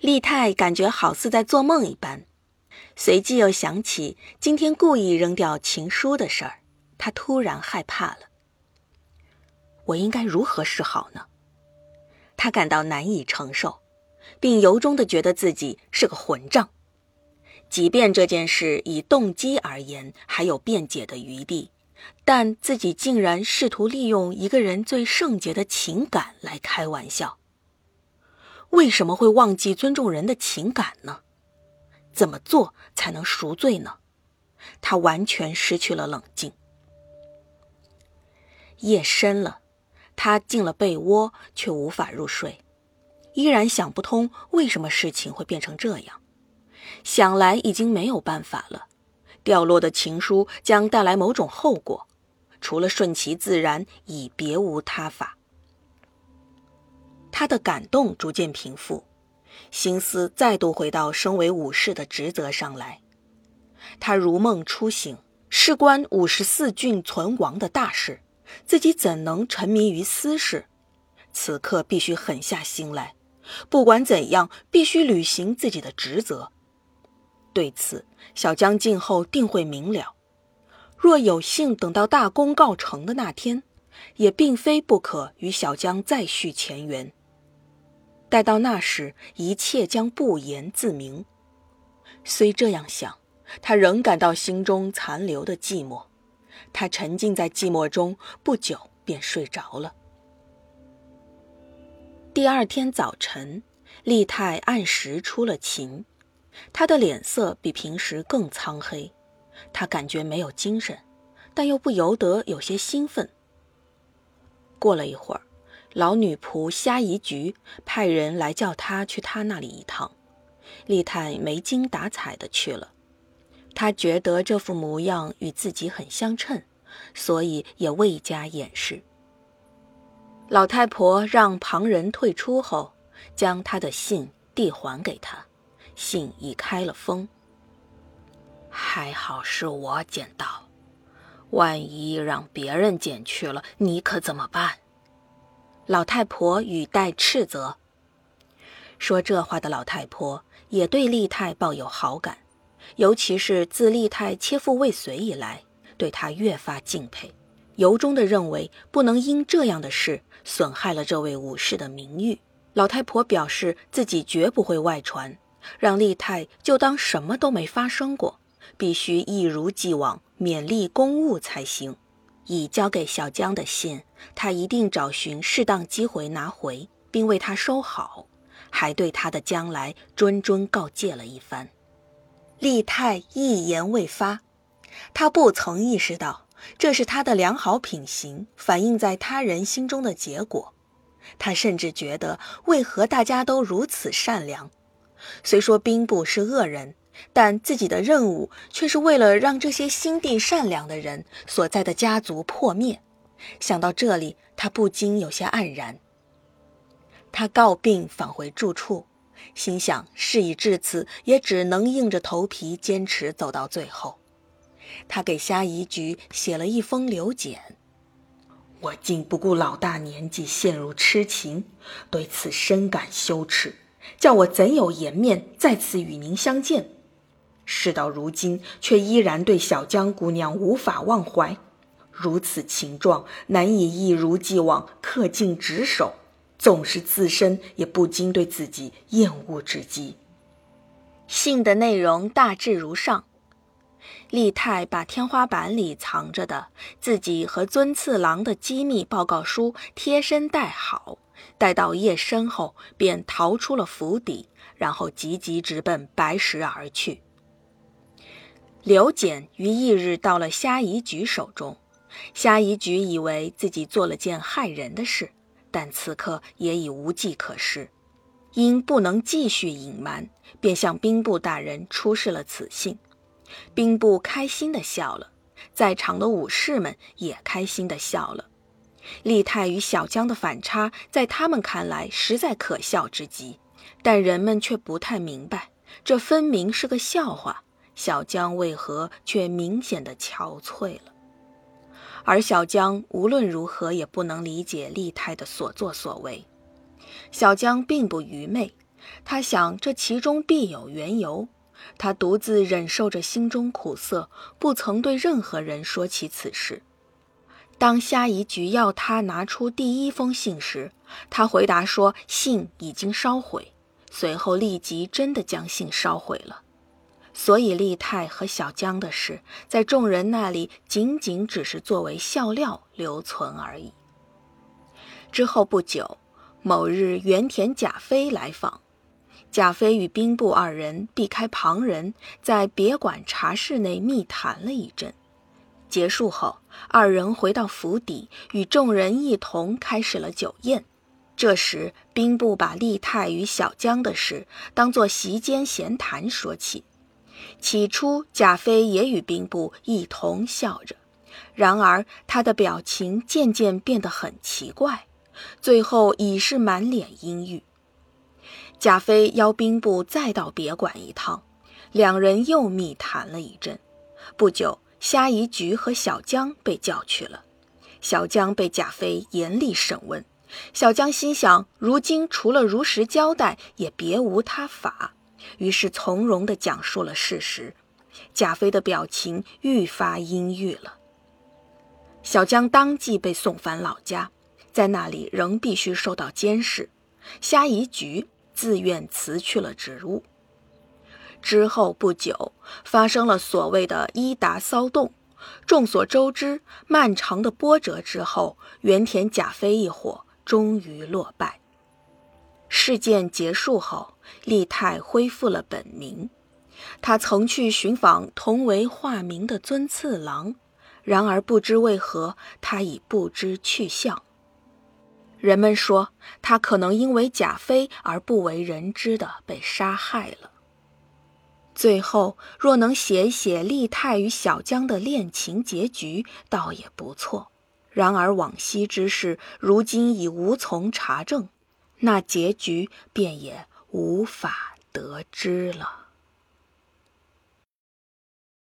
利泰感觉好似在做梦一般，随即又想起今天故意扔掉情书的事儿，他突然害怕了。我应该如何是好呢？他感到难以承受，并由衷的觉得自己是个混账。即便这件事以动机而言还有辩解的余地，但自己竟然试图利用一个人最圣洁的情感来开玩笑。为什么会忘记尊重人的情感呢？怎么做才能赎罪呢？他完全失去了冷静。夜深了，他进了被窝，却无法入睡，依然想不通为什么事情会变成这样。想来已经没有办法了，掉落的情书将带来某种后果，除了顺其自然，已别无他法。他的感动逐渐平复，心思再度回到身为武士的职责上来。他如梦初醒，事关五十四郡存亡的大事，自己怎能沉迷于私事？此刻必须狠下心来，不管怎样，必须履行自己的职责。对此，小江静后定会明了。若有幸等到大功告成的那天，也并非不可与小江再续前缘。待到那时，一切将不言自明。虽这样想，他仍感到心中残留的寂寞。他沉浸在寂寞中，不久便睡着了。第二天早晨，利泰按时出了勤，他的脸色比平时更苍黑，他感觉没有精神，但又不由得有些兴奋。过了一会儿。老女仆虾夷菊派人来叫他去他那里一趟，丽泰没精打采的去了。他觉得这副模样与自己很相称，所以也未加掩饰。老太婆让旁人退出后，将他的信递还给他，信已开了封。还好是我捡到，万一让别人捡去了，你可怎么办？老太婆语带斥责。说这话的老太婆也对丽泰抱有好感，尤其是自丽泰切腹未遂以来，对他越发敬佩，由衷的认为不能因这样的事损害了这位武士的名誉。老太婆表示自己绝不会外传，让丽泰就当什么都没发生过，必须一如既往勉励公务才行。已交给小江的信，他一定找寻适当机会拿回，并为他收好，还对他的将来谆谆告诫了一番。利泰一言未发，他不曾意识到这是他的良好品行反映在他人心中的结果。他甚至觉得，为何大家都如此善良？虽说兵部是恶人。但自己的任务却是为了让这些心地善良的人所在的家族破灭。想到这里，他不禁有些黯然。他告病返回住处，心想事已至此，也只能硬着头皮坚持走到最后。他给虾夷局写了一封留简：“我竟不顾老大年纪陷入痴情，对此深感羞耻，叫我怎有颜面再次与您相见？”事到如今，却依然对小江姑娘无法忘怀，如此情状，难以一如既往恪尽职守。纵是自身，也不禁对自己厌恶至极。信的内容大致如上：丽泰把天花板里藏着的自己和尊次郎的机密报告书贴身带好，待到夜深后，便逃出了府邸，然后急急直奔白石而去。刘简于翌日到了虾夷局手中，虾夷局以为自己做了件害人的事，但此刻也已无计可施，因不能继续隐瞒，便向兵部大人出示了此信。兵部开心的笑了，在场的武士们也开心的笑了。丽泰与小江的反差，在他们看来实在可笑之极，但人们却不太明白，这分明是个笑话。小江为何却明显的憔悴了？而小江无论如何也不能理解丽泰的所作所为。小江并不愚昧，他想这其中必有缘由。他独自忍受着心中苦涩，不曾对任何人说起此事。当虾夷菊要他拿出第一封信时，他回答说信已经烧毁，随后立即真的将信烧毁了。所以利泰和小江的事，在众人那里仅仅只是作为笑料留存而已。之后不久，某日原田甲飞来访，甲飞与兵部二人避开旁人，在别馆茶室内密谈了一阵。结束后，二人回到府邸，与众人一同开始了酒宴。这时，兵部把利泰与小江的事当作席间闲谈说起。起初，贾飞也与兵部一同笑着，然而他的表情渐渐变得很奇怪，最后已是满脸阴郁。贾飞邀兵部再到别馆一趟，两人又密谈了一阵。不久。虾夷菊和小江被叫去了，小江被贾飞严厉审问。小江心想，如今除了如实交代，也别无他法，于是从容地讲述了事实。贾飞的表情愈发阴郁了。小江当即被送返老家，在那里仍必须受到监视。虾夷菊自愿辞去了职务。之后不久，发生了所谓的伊达骚动。众所周知，漫长的波折之后，原田甲飞一伙终于落败。事件结束后，立泰恢复了本名。他曾去寻访同为化名的尊次郎，然而不知为何，他已不知去向。人们说，他可能因为贾飞而不为人知的被杀害了。最后，若能写写利泰与小江的恋情结局，倒也不错。然而往昔之事，如今已无从查证，那结局便也无法得知了。